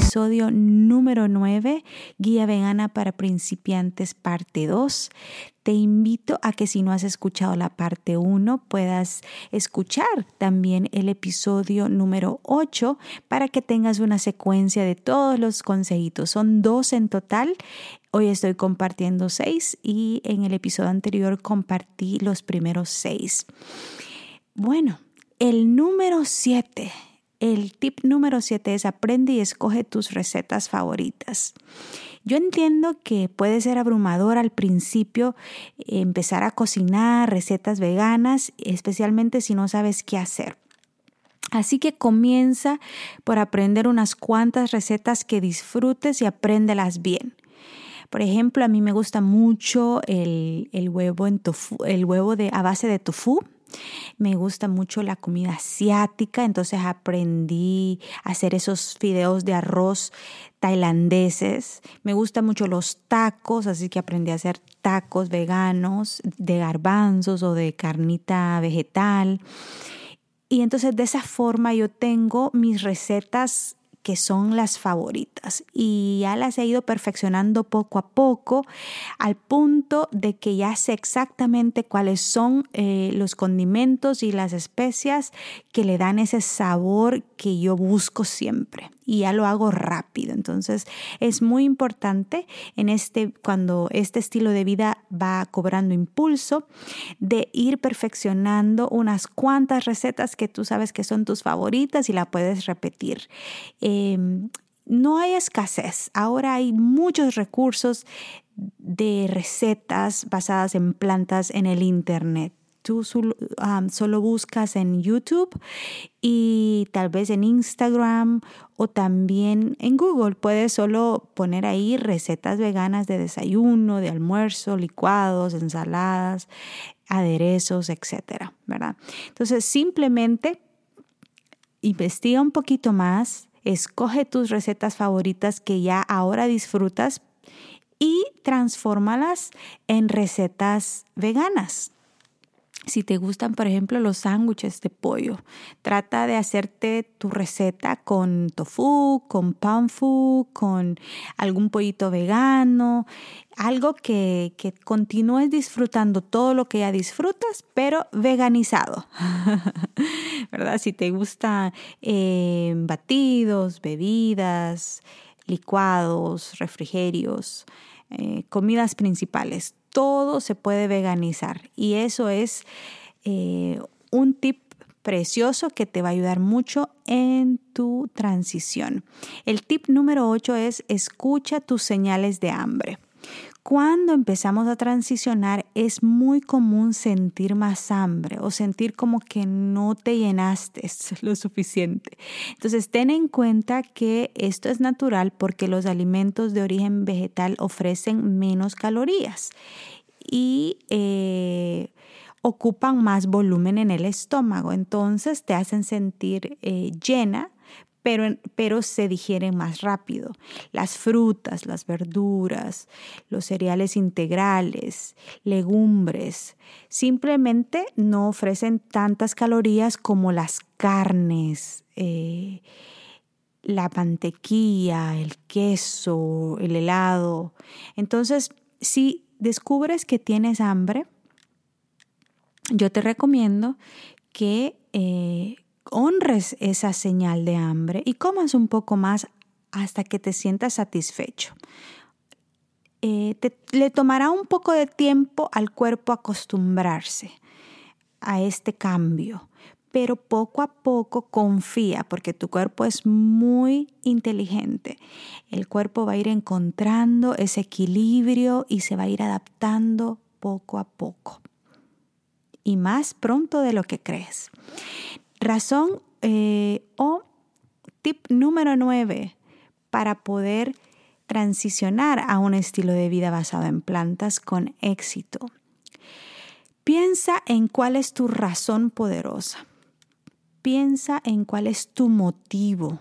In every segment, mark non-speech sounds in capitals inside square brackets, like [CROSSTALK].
episodio número 9, Guía Vegana para Principiantes, parte 2. Te invito a que si no has escuchado la parte 1, puedas escuchar también el episodio número 8 para que tengas una secuencia de todos los consejitos. Son dos en total. Hoy estoy compartiendo seis y en el episodio anterior compartí los primeros seis. Bueno, el número 7 el tip número 7 es aprende y escoge tus recetas favoritas. Yo entiendo que puede ser abrumador al principio empezar a cocinar recetas veganas, especialmente si no sabes qué hacer. Así que comienza por aprender unas cuantas recetas que disfrutes y apréndelas bien. Por ejemplo, a mí me gusta mucho el, huevo, en el huevo de, a base de tofu me gusta mucho la comida asiática, entonces aprendí a hacer esos fideos de arroz tailandeses. Me gustan mucho los tacos, así que aprendí a hacer tacos veganos de garbanzos o de carnita vegetal. Y entonces de esa forma yo tengo mis recetas que son las favoritas. Y ya las he ido perfeccionando poco a poco al punto de que ya sé exactamente cuáles son eh, los condimentos y las especias que le dan ese sabor que yo busco siempre y ya lo hago rápido. Entonces es muy importante en este, cuando este estilo de vida va cobrando impulso, de ir perfeccionando unas cuantas recetas que tú sabes que son tus favoritas y la puedes repetir. Em, no hay escasez. Ahora hay muchos recursos de recetas basadas en plantas en el Internet tú solo buscas en YouTube y tal vez en Instagram o también en Google. Puedes solo poner ahí recetas veganas de desayuno, de almuerzo, licuados, ensaladas, aderezos, etcétera, ¿verdad? Entonces, simplemente investiga un poquito más, escoge tus recetas favoritas que ya ahora disfrutas y transfórmalas en recetas veganas. Si te gustan, por ejemplo, los sándwiches de pollo, trata de hacerte tu receta con tofu, con panfu, con algún pollito vegano, algo que, que continúes disfrutando todo lo que ya disfrutas, pero veganizado. [LAUGHS] ¿Verdad? Si te gustan eh, batidos, bebidas, licuados, refrigerios, eh, comidas principales, todo se puede veganizar y eso es eh, un tip precioso que te va a ayudar mucho en tu transición. El tip número 8 es escucha tus señales de hambre. Cuando empezamos a transicionar es muy común sentir más hambre o sentir como que no te llenaste [LAUGHS] lo suficiente. Entonces ten en cuenta que esto es natural porque los alimentos de origen vegetal ofrecen menos calorías y eh, ocupan más volumen en el estómago. Entonces te hacen sentir eh, llena pero, pero se digieren más rápido. Las frutas, las verduras, los cereales integrales, legumbres, simplemente no ofrecen tantas calorías como las carnes. Eh, la mantequilla, el queso, el helado. Entonces, si descubres que tienes hambre, yo te recomiendo que eh, honres esa señal de hambre y comas un poco más hasta que te sientas satisfecho. Eh, le tomará un poco de tiempo al cuerpo acostumbrarse a este cambio, pero poco a poco confía, porque tu cuerpo es muy inteligente. El cuerpo va a ir encontrando ese equilibrio y se va a ir adaptando poco a poco. Y más pronto de lo que crees. Razón eh, o tip número 9 para poder transicionar a un estilo de vida basado en plantas con éxito. Piensa en cuál es tu razón poderosa. Piensa en cuál es tu motivo,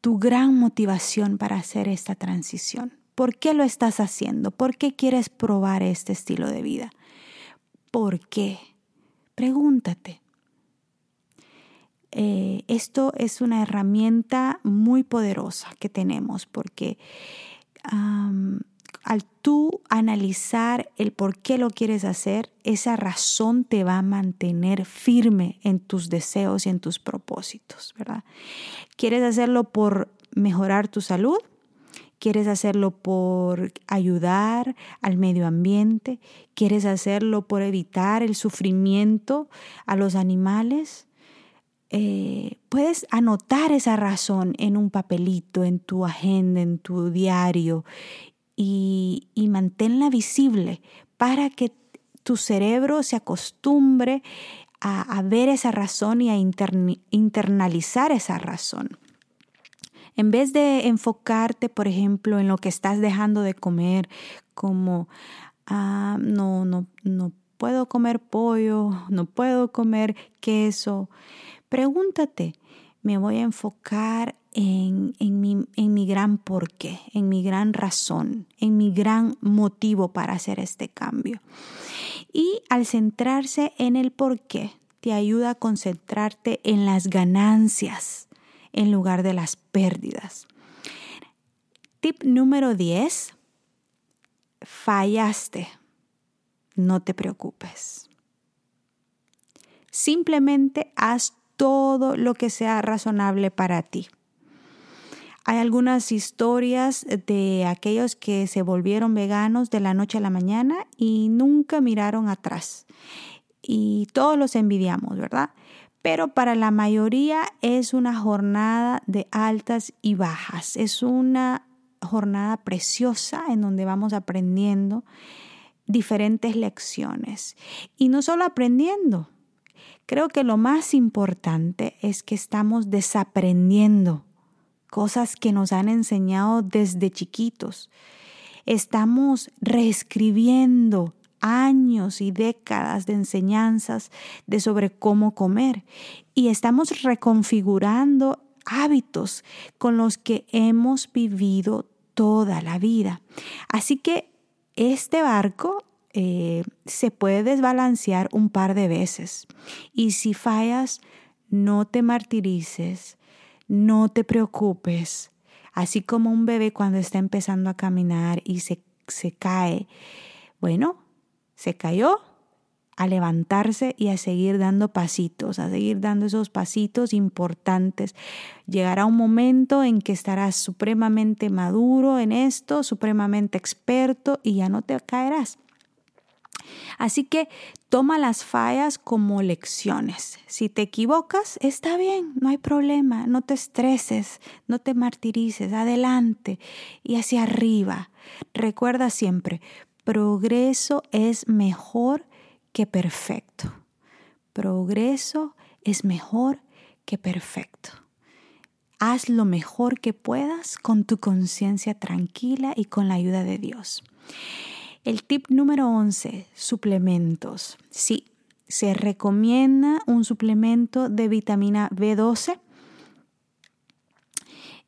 tu gran motivación para hacer esta transición. ¿Por qué lo estás haciendo? ¿Por qué quieres probar este estilo de vida? ¿Por qué? Pregúntate. Eh, esto es una herramienta muy poderosa que tenemos porque al tú analizar el por qué lo quieres hacer, esa razón te va a mantener firme en tus deseos y en tus propósitos, ¿verdad? ¿Quieres hacerlo por mejorar tu salud? ¿Quieres hacerlo por ayudar al medio ambiente? ¿Quieres hacerlo por evitar el sufrimiento a los animales? Eh, puedes anotar esa razón en un papelito, en tu agenda, en tu diario y, manténla visible para que tu cerebro se acostumbre a, ver esa razón y a internalizar esa razón. En vez de enfocarte, por ejemplo, en lo que estás dejando de comer, como, ah, no, no, no puedo comer pollo, no puedo comer queso, pregúntate, me voy a enfocar en, mi, en mi gran porqué, en mi gran razón, en mi gran motivo para hacer este cambio. Y al centrarse en el porqué, te ayuda a concentrarte en las ganancias en lugar de las pérdidas. Tip número 10. Fallaste. No te preocupes. Simplemente haz todo lo que sea razonable para ti. Hay algunas historias de aquellos que se volvieron veganos de la noche a la mañana y nunca miraron atrás. Y todos los envidiamos, ¿verdad? Pero para la mayoría es una jornada de altas y bajas. Es una jornada preciosa en donde vamos aprendiendo diferentes lecciones. Y no solo aprendiendo, creo que lo más importante es que estamos desaprendiendo cosas que nos han enseñado desde chiquitos. Estamos reescribiendo años y décadas de enseñanzas de sobre cómo comer y estamos reconfigurando hábitos con los que hemos vivido toda la vida. Así que este barco eh, se puede desbalancear un par de veces y si fallas, no te martirices, no te preocupes. Así como un bebé cuando está empezando a caminar y se, se cae, bueno, se cayó, a levantarse y a seguir dando pasitos, a seguir dando esos pasitos importantes. Llegará un momento en que estarás supremamente maduro en esto, supremamente experto y ya no te caerás. Así que toma las fallas como lecciones. Si te equivocas, está bien, no hay problema, no te estreses, no te martirices, adelante y hacia arriba. Recuerda siempre, progreso es mejor que perfecto. Progreso es mejor que perfecto. Haz lo mejor que puedas con tu conciencia tranquila y con la ayuda de Dios. El tip número 11, suplementos. Sí, se recomienda un suplemento de vitamina B12.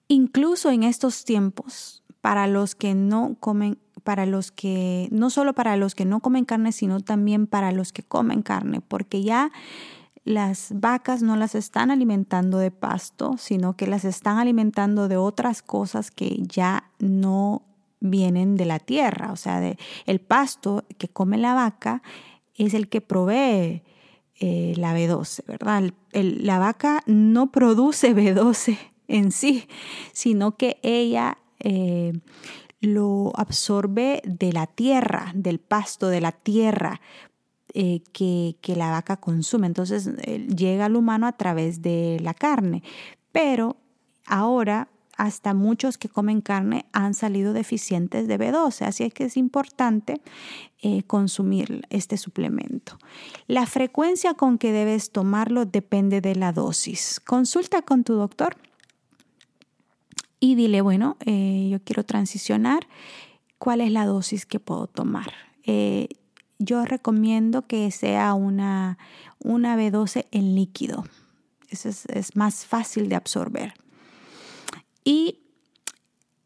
Incluso en estos tiempos, para los que no comen, para los que, no solo para los que no comen carne, sino también para los que comen carne, porque ya las vacas no las están alimentando de pasto, sino que las están alimentando de otras cosas que ya no vienen de la tierra, o sea, el pasto que come la vaca es el que provee eh, la B12, ¿verdad? la vaca no produce [LAUGHS] B12 en sí, sino que ella eh, lo absorbe de la tierra, del pasto de la tierra, eh, que, que, la vaca consume. Entonces llega al humano a través de la carne. Pero ahora hasta muchos que comen carne han salido deficientes de B12, así es que es importante eh, consumir este suplemento. La frecuencia con que debes tomarlo depende de la dosis. Consulta con tu doctor y dile, bueno, eh, yo quiero transicionar, ¿cuál es la dosis que puedo tomar? Eh, yo recomiendo que sea una, una B12 en líquido. Eso es más fácil de absorber. Y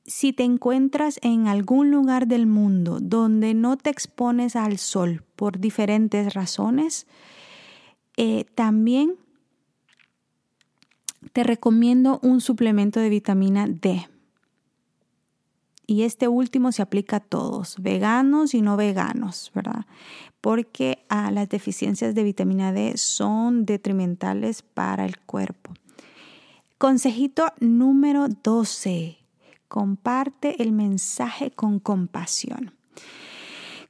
si te encuentras en algún lugar del mundo donde no te expones al sol por diferentes razones, eh, también te recomiendo un suplemento de vitamina D. Y este último se aplica a todos, veganos y no veganos, ¿verdad? Porque ah, las deficiencias de vitamina D son detrimentales para el cuerpo. Consejito número 12. Comparte el mensaje con compasión.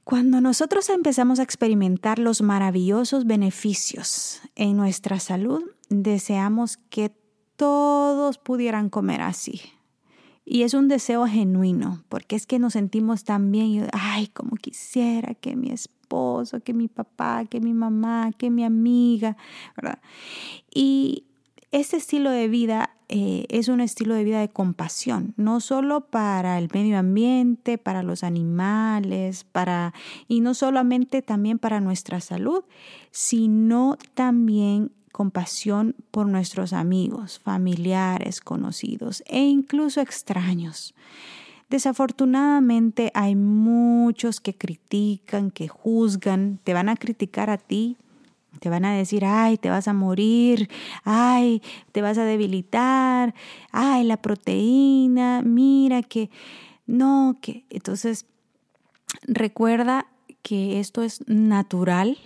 Cuando nosotros empezamos a experimentar los maravillosos beneficios en nuestra salud, deseamos que todos pudieran comer así. Y es un deseo genuino, porque es que nos sentimos tan bien, ay, como quisiera que mi esposo, que mi papá, que mi mamá, que mi amiga, ¿verdad? Y este estilo de vida eh, es un estilo de vida de compasión, no solo para el medio ambiente, para los animales, para, y no solamente también para nuestra salud, sino también compasión por nuestros amigos, familiares, conocidos e incluso extraños. Desafortunadamente hay muchos que critican, que juzgan, te van a criticar a ti te van a decir, ay, te vas a morir, ay, te vas a debilitar, ay, la proteína, mira que, no, que. Entonces, recuerda que esto es natural.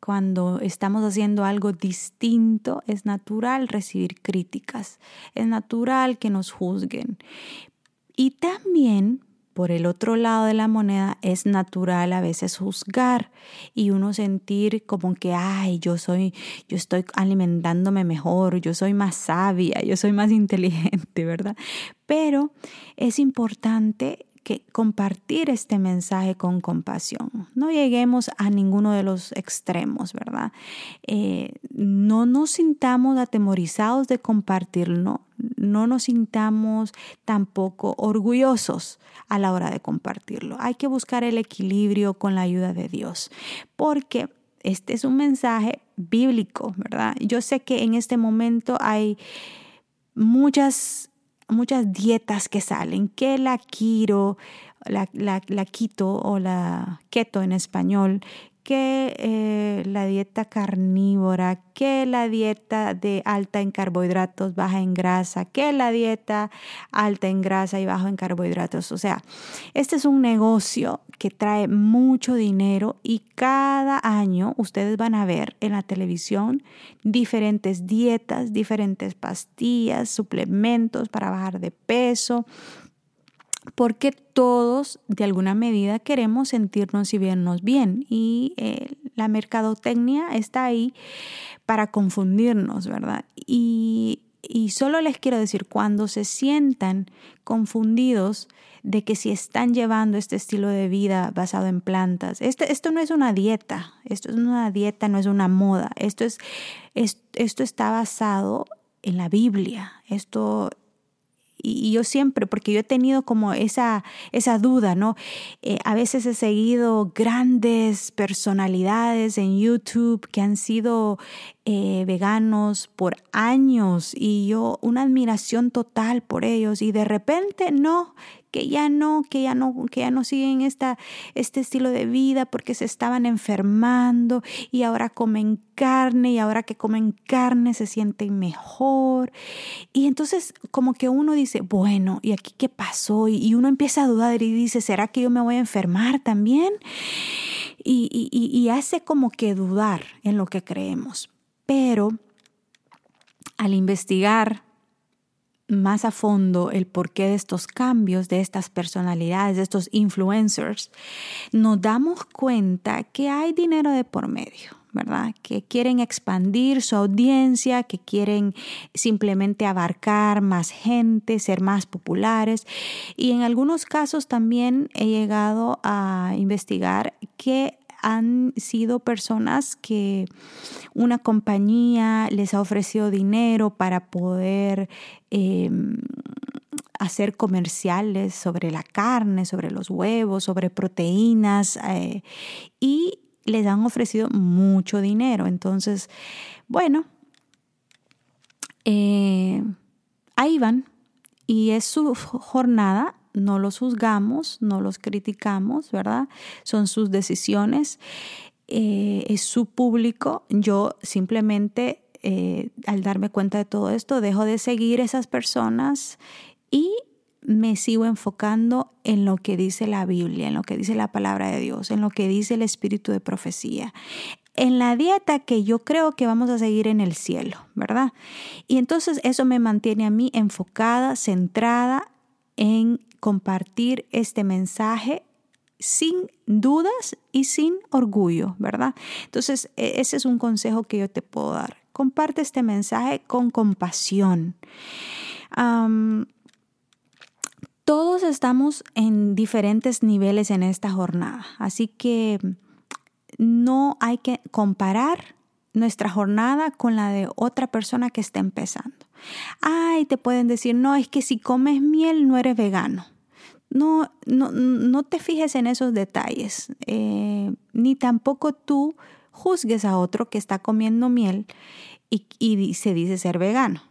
Cuando estamos haciendo algo distinto, es natural recibir críticas, es natural que nos juzguen. Y también por el otro lado de la moneda es natural a veces juzgar y uno sentir como que, ay, yo soy, yo estoy alimentándome mejor, yo soy más sabia, yo soy más [LAUGHS] inteligente, ¿verdad? Pero es importante que compartir este mensaje con compasión. No lleguemos a ninguno de los extremos, ¿verdad? Eh, no nos sintamos atemorizados de compartirlo, no nos sintamos tampoco orgullosos a la hora de compartirlo. Hay que buscar el equilibrio con la ayuda de Dios, porque este es un mensaje bíblico, ¿verdad? Yo sé que en este momento hay muchas muchas dietas que salen, que la quiro, la, la, la quito o la keto en español, que eh, la dieta carnívora, que la dieta de alta en carbohidratos, baja en grasa, que la dieta alta en grasa y baja en carbohidratos. O sea, este es un negocio que trae mucho dinero y cada año ustedes van a ver en la televisión diferentes dietas, diferentes pastillas, suplementos para bajar de peso, porque todos de alguna medida queremos sentirnos y vernos bien y eh, la mercadotecnia está ahí para confundirnos, ¿verdad? Y, solo les quiero decir, cuando se sientan confundidos de que si están llevando este estilo de vida basado en plantas, esto, esto no es una dieta, esto es una dieta, no es una moda, esto, es, esto está basado en la Biblia, esto y, yo siempre, porque yo he tenido como esa, esa duda, ¿no? Eh, a veces he seguido grandes personalidades en YouTube que han sido eh, veganos por años y yo una admiración total por ellos y de repente no, que ya no, que ya no, que ya no siguen esta, este estilo de vida porque se estaban enfermando y ahora comen carne y ahora que comen carne se sienten mejor. Y entonces como que uno dice, bueno, ¿y aquí qué pasó? Y, uno empieza a dudar y dice, ¿será que yo me voy a enfermar también? Y, y hace como que dudar en lo que creemos. Pero al investigar más a fondo el porqué de estos cambios, de estas personalidades, de estos influencers, nos damos cuenta que hay dinero de por medio. ¿verdad? Que quieren expandir su audiencia, que quieren simplemente abarcar más gente, ser más populares. Y en algunos casos también he llegado a investigar que han sido personas que una compañía les ha ofrecido dinero para poder em, hacer comerciales sobre la carne, sobre los huevos, sobre proteínas eh, y les han ofrecido mucho dinero. Entonces, bueno, eh, ahí van y es su jornada no los juzgamos, no los criticamos, ¿verdad? Son sus decisiones, eh, es su público. Yo simplemente, eh, al darme cuenta de todo esto, dejo de seguir esas personas y me sigo enfocando en lo que dice la Biblia, en lo que dice la palabra de Dios, en lo que dice el espíritu de profecía, en la dieta que yo creo que vamos a seguir en el cielo, ¿verdad? Y entonces eso me mantiene a mí enfocada, centrada en compartir este mensaje sin dudas y sin orgullo, ¿verdad? Entonces, e, ese es un consejo que yo te puedo dar. Comparte este mensaje con compasión. todos estamos en diferentes niveles en esta jornada, así que no hay que comparar nuestra jornada con la de otra persona que está empezando. Ay, te pueden decir, no, es que si comes miel no eres vegano. No, no, no te fijes en esos detalles, eh, ni tampoco tú juzgues a otro que está comiendo miel y, se dice ser vegano.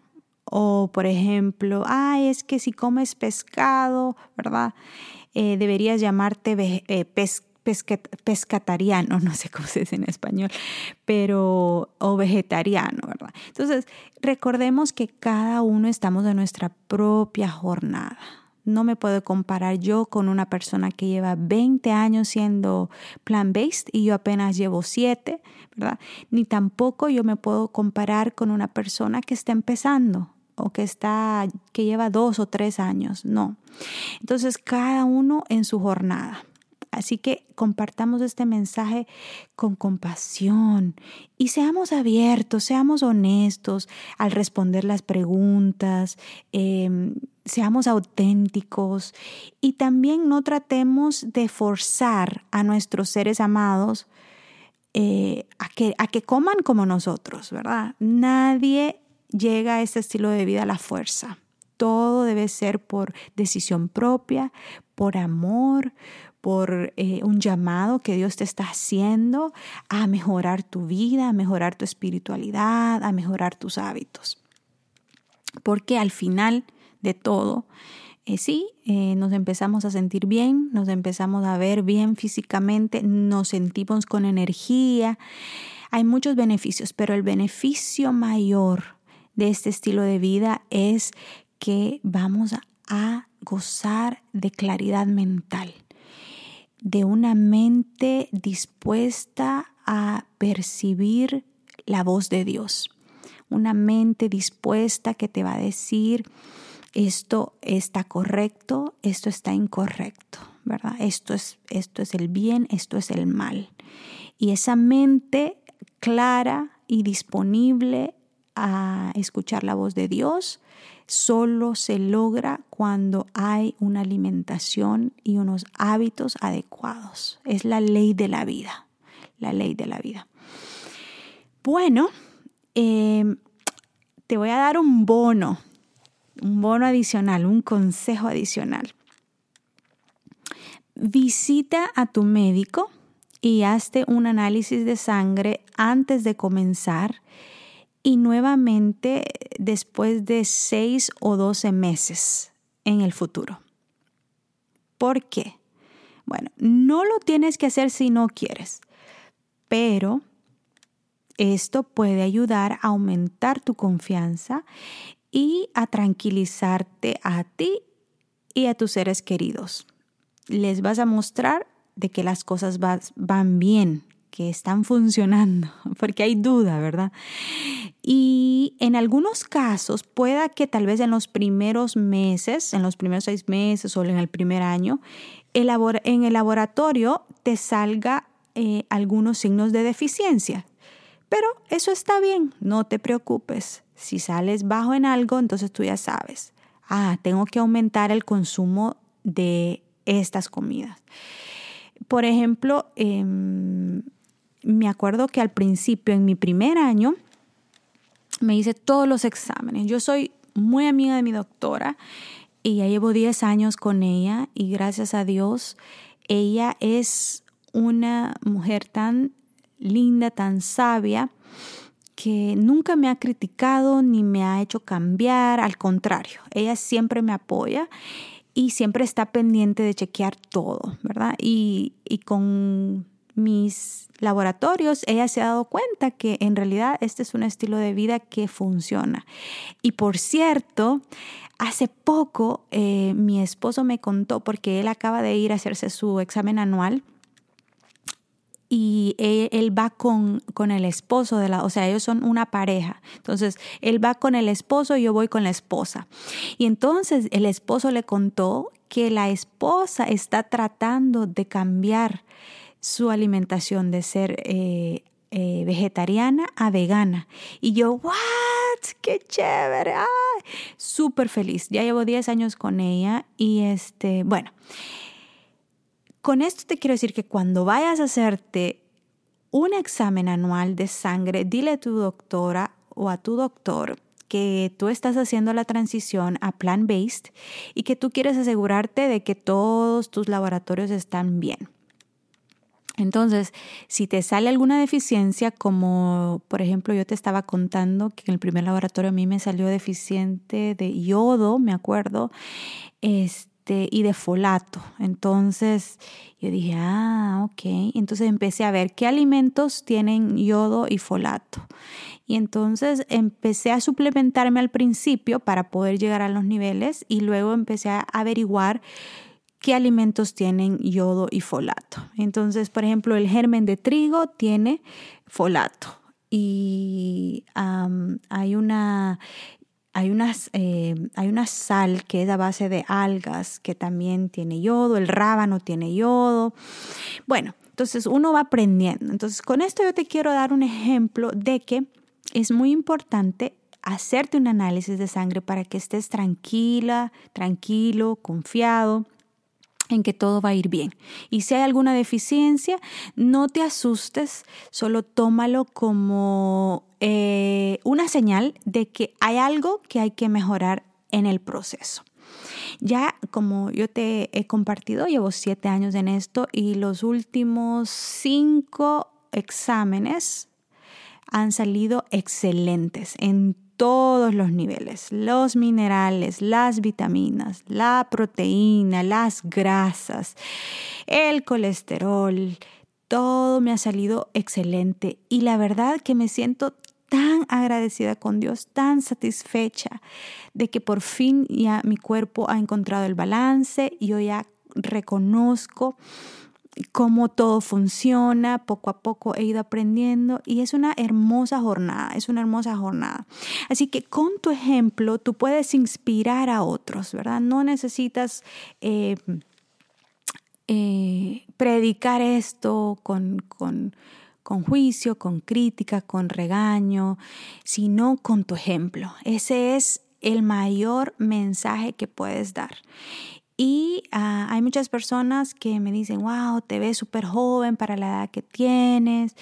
O, por ejemplo, ay, es que si comes pescado, ¿verdad? Eh, deberías llamarte eh, pescatariano, [LAUGHS] no sé cómo se dice en español, pero o vegetariano, ¿verdad? Entonces, recordemos que cada uno estamos en nuestra propia jornada. No me puedo comparar yo con una persona que lleva 20 años siendo plant-based y yo apenas llevo 7, ¿verdad? Ni tampoco yo me puedo comparar con una persona que está empezando o que está que lleva dos o tres años, no. Entonces cada uno en su jornada. Así que compartamos este mensaje con compasión y seamos abiertos, seamos honestos al responder las preguntas, em, seamos auténticos y también no tratemos de forzar a nuestros seres amados eh, a, que, a que coman como nosotros, ¿verdad? Nadie llega a ese estilo de vida a la fuerza. Todo debe ser por decisión propia, por amor, por eh, un llamado que Dios te está haciendo a mejorar tu vida, a mejorar tu espiritualidad, a mejorar tus hábitos. Porque al final de todo, eh, sí, eh, nos empezamos a sentir bien, nos empezamos a ver bien físicamente, nos sentimos con energía. Hay muchos beneficios, pero el beneficio mayor de este estilo de vida es que vamos a gozar de claridad mental de una mente dispuesta a percibir la voz de Dios. Una mente dispuesta que te va a decir, esto está correcto, esto está incorrecto, ¿verdad? Esto es, esto es el bien, esto es el mal. Y esa mente clara y disponible a escuchar la voz de Dios solo se logra cuando hay una alimentación y unos hábitos adecuados. Es la ley de la vida, la ley de la vida. Bueno, em, te voy a dar un bono, un bono adicional, un consejo adicional. Visita a tu médico y hazte un análisis de sangre antes de comenzar y nuevamente después de seis o doce meses en el futuro. ¿Por qué? Bueno, no lo tienes que hacer si no quieres, pero esto puede ayudar a aumentar tu confianza y a tranquilizarte a ti y a tus seres queridos. Les vas a mostrar de que las cosas van bien, que están funcionando, [LAUGHS] porque hay duda, ¿verdad? Y en algunos casos pueda que tal vez en los primeros meses, en los primeros seis meses o en el primer año, en el laboratorio te salga eh, algunos signos de deficiencia. Pero eso está bien, no te preocupes. Si sales bajo en algo, entonces tú ya sabes, ah, tengo que aumentar el consumo de estas comidas. Por ejemplo, em, me acuerdo que al principio, en mi primer año, me hice todos los exámenes. Yo soy muy amiga de mi doctora y ya llevo 10 años con ella y gracias a Dios, ella es una mujer tan linda, tan sabia, que nunca me ha criticado ni me ha hecho cambiar, al contrario, ella siempre me apoya y siempre está pendiente de chequear todo, ¿verdad? Y, con mis laboratorios, ella se ha dado cuenta que en realidad este es un estilo de vida que funciona. Y por cierto, hace poco eh, mi esposo me contó, porque él acaba de ir a hacerse su examen anual, y él, va con, con, el esposo de la, o sea, ellos son una pareja. Entonces, él va con el esposo y yo voy con la esposa. Y entonces el esposo le contó que la esposa está tratando de cambiar su alimentación de ser eh, eh, vegetariana a vegana. Y yo, ¿what? ¡Qué chévere! Súper feliz. Ya llevo 10 años con ella y este, bueno. Con esto te quiero decir que cuando vayas a hacerte un examen anual de sangre, dile a tu doctora o a tu doctor que tú estás haciendo la transición a plant-based y que tú quieres asegurarte de que todos tus laboratorios están bien. Entonces, si te sale alguna deficiencia, como por ejemplo yo te estaba contando que en el primer laboratorio a mí me salió deficiente de yodo, me acuerdo, este, y de folato. Entonces yo dije, ah, ok. Entonces empecé a ver qué alimentos tienen yodo y folato. Y entonces empecé a suplementarme al principio para poder llegar a los niveles y luego empecé a averiguar qué alimentos tienen yodo y folato. Entonces, por ejemplo, el germen de trigo tiene folato y hay una hay, unas, eh, hay una sal que es a base de algas que también tiene yodo, el rábano tiene yodo. Bueno, entonces uno va aprendiendo. Entonces con esto yo te quiero dar un ejemplo de que es muy importante hacerte un análisis de sangre para que estés tranquila, tranquilo, confiado en que todo va a ir bien. Y si hay alguna deficiencia, no te asustes, solo tómalo como eh, una señal de que hay algo que hay que mejorar en el proceso. Ya como yo te he compartido, llevo siete años en esto y los últimos cinco exámenes han salido excelentes en todos los niveles, los minerales, las vitaminas, la proteína, las grasas, el colesterol, todo me ha salido excelente. Y la verdad que me siento tan agradecida con Dios, tan satisfecha de que por fin ya mi cuerpo ha encontrado el balance, y yo ya reconozco cómo todo funciona, poco a poco he ido aprendiendo y es una hermosa jornada, es una hermosa jornada. Así que con tu ejemplo tú puedes inspirar a otros, ¿verdad? No necesitas... Eh, eh, predicar esto con, con, con, juicio, con crítica, con regaño, sino con tu ejemplo. Ese es el mayor mensaje que puedes dar. Y ah, hay muchas personas que me dicen, wow, te ves súper joven para la edad que tienes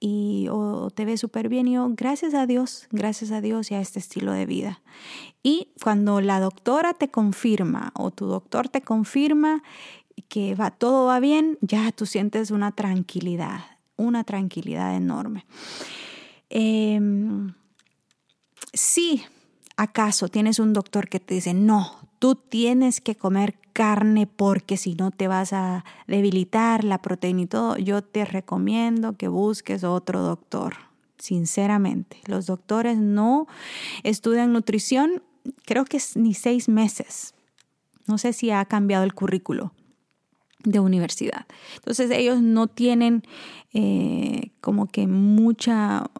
y o te ves súper bien. Y yo, gracias a Dios, gracias a Dios y a este estilo de vida. Y cuando la doctora te confirma o tu doctor te confirma que va, todo va bien, ya tú sientes una tranquilidad, una tranquilidad enorme. Em, si acaso tienes un doctor que te dice, no, tú tienes que comer carne porque si no te vas a debilitar la proteína y todo, yo te recomiendo que busques otro doctor. Sinceramente, los doctores no estudian nutrición, creo que es ni seis meses. No sé si ha cambiado el currículo. de universidad. Entonces ellos no tienen eh, como que mucha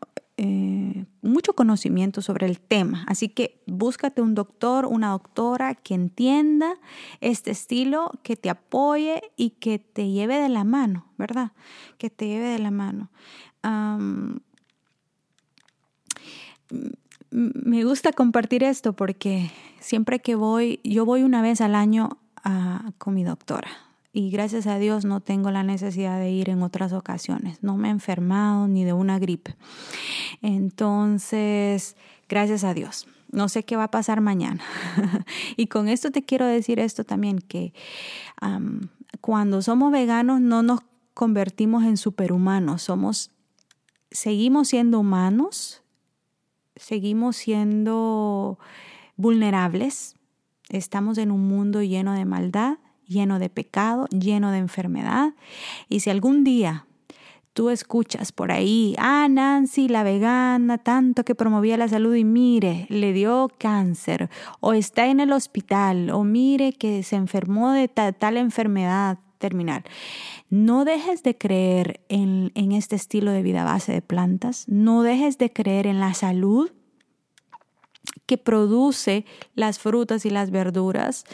eh, mucho conocimiento sobre el tema. Así que búscate un doctor, una doctora que entienda este estilo, que te apoye y que te lleve de la mano, ¿verdad? Que te lleve de la mano. me gusta compartir esto porque siempre que voy, yo voy una vez al año con mi doctora y gracias a Dios no tengo la necesidad de ir en otras ocasiones. No me he enfermado ni de una gripe. Entonces, gracias a Dios. No sé qué va a pasar mañana. [LAUGHS] y con esto te quiero decir esto también, que cuando somos veganos no nos convertimos en superhumanos, somos, seguimos siendo humanos, seguimos siendo vulnerables, estamos en un mundo lleno de maldad lleno de pecado, lleno de enfermedad. Y si algún día tú escuchas por ahí, ah, Nancy, la vegana, tanto que promovía la salud y mire, le dio cáncer, o está en el hospital, o mire que se enfermó de tal, enfermedad terminal. No dejes de creer en, en este estilo de vida base de plantas, no dejes de creer en la salud que produce las frutas y las verduras.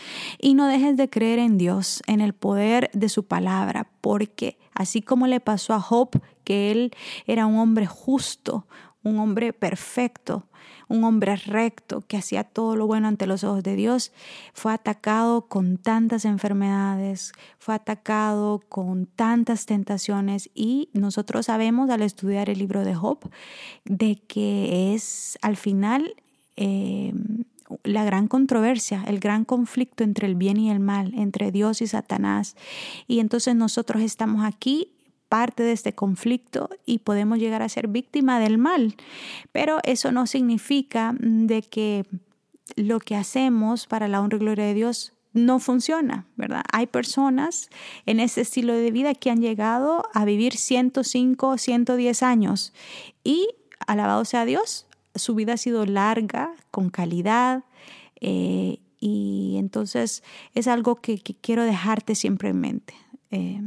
Y no dejes de creer en Dios, en el poder de su palabra, porque así como le pasó a Job, que él era un hombre justo, un hombre perfecto, un hombre recto que hacía todo lo bueno ante los ojos de Dios, fue atacado con tantas enfermedades, fue atacado con tantas tentaciones y nosotros sabemos al estudiar el libro de Job de que es al final eh, la gran controversia, el gran conflicto entre el bien y el mal, entre Dios y Satanás. Y entonces nosotros estamos aquí parte de este conflicto y podemos llegar a ser víctima del mal. Pero eso no significa de que lo que hacemos para la honra y gloria de Dios no funciona, ¿verdad? Hay personas en ese estilo de vida que han llegado a vivir 105, 110 años y alabado sea Dios, su vida ha sido larga, con calidad, eh, y entonces es algo que, quiero dejarte siempre en mente. Eh,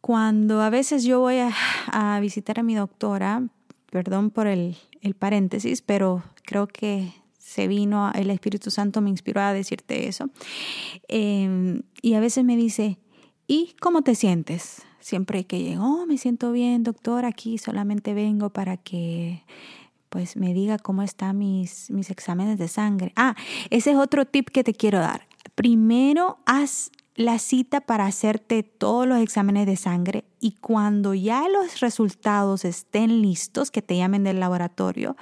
cuando a veces yo voy a, visitar a mi doctora, perdón por el, paréntesis, pero creo que se vino, el Espíritu Santo me inspiró a decirte eso. Eh, y a veces me dice, ¿y cómo te sientes? Siempre que llego, oh, me siento bien, doctor, aquí solamente vengo para que pues me diga cómo están mis, mis exámenes de sangre. Ah, ese es otro tip que te quiero dar. Primero haz la cita para hacerte todos los exámenes de sangre y cuando ya los resultados estén listos, que te llamen del laboratorio,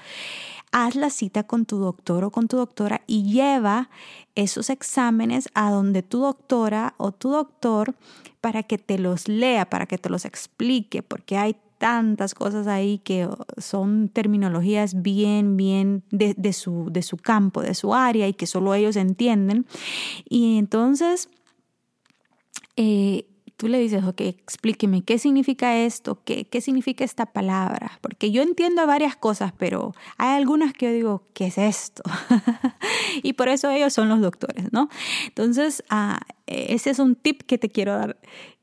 haz la cita con tu doctor o con tu doctora y lleva esos exámenes a donde tu doctora o tu doctor para que te los lea, para que te los explique, porque hay tantas cosas ahí que son terminologías bien, bien de, su, de su campo, de su área y que solo ellos entienden. Y entonces eh, tú le dices, ok, explíqueme qué significa esto, qué, qué significa esta palabra, porque yo entiendo varias cosas, pero hay algunas que yo digo, ¿qué es esto? [LAUGHS] y por eso ellos son los doctores, ¿no? Entonces, ah, ese es un tip que te quiero dar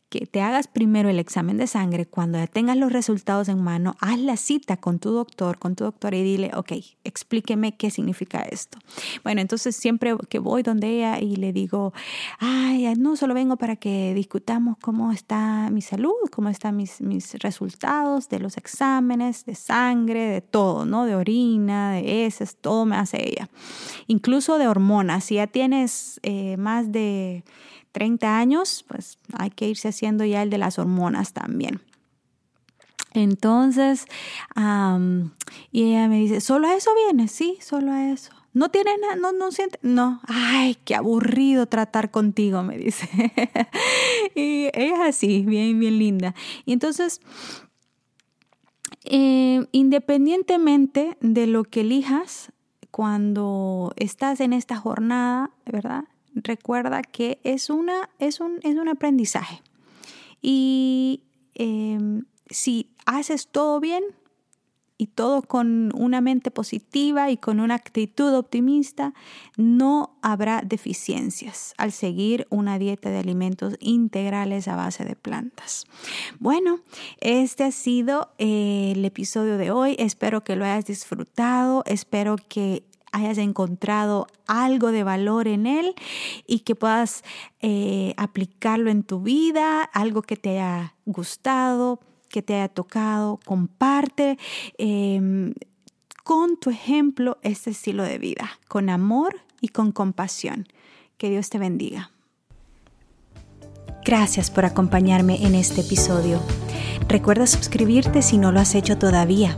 que te hagas primero el examen de sangre, cuando ya tengas los resultados en mano, haz la cita con tu doctor, con tu doctora y dile, ok, explíqueme qué significa esto. Bueno, entonces siempre que voy donde ella y le digo, ay, no, solo vengo para que discutamos cómo está mi salud, cómo están mis, mis resultados de los exámenes, de sangre, de todo, ¿no? De orina, de heces, todo me hace ella. Incluso de hormonas. Si ya tienes eh, más de 30 años, pues hay que irse haciendo ya el de las hormonas también. Entonces, y ella me dice, ¿solo a eso viene? Sí, solo a eso. ¿No tiene nada? ¿No, no siente? No. Ay, qué aburrido tratar contigo, me dice. [LAUGHS] y ella es así, bien, bien linda. Y entonces, eh, independientemente de lo que elijas, cuando estás en esta jornada, ¿verdad? Recuerda que es, una, es, un, es un aprendizaje. Y em, si haces todo bien, y todo con una mente positiva y con una actitud optimista, no habrá deficiencias al seguir una dieta de alimentos integrales a base de plantas. Bueno, este ha sido eh, el episodio de hoy. Espero que lo hayas disfrutado. Espero que hayas encontrado algo de valor en él y que puedas eh, aplicarlo en tu vida, algo que te haya gustado, que te haya tocado. Comparte em, con tu ejemplo este estilo de vida, con amor y con compasión. Que Dios te bendiga. Gracias por acompañarme en este episodio. Recuerda suscribirte si no lo has hecho todavía.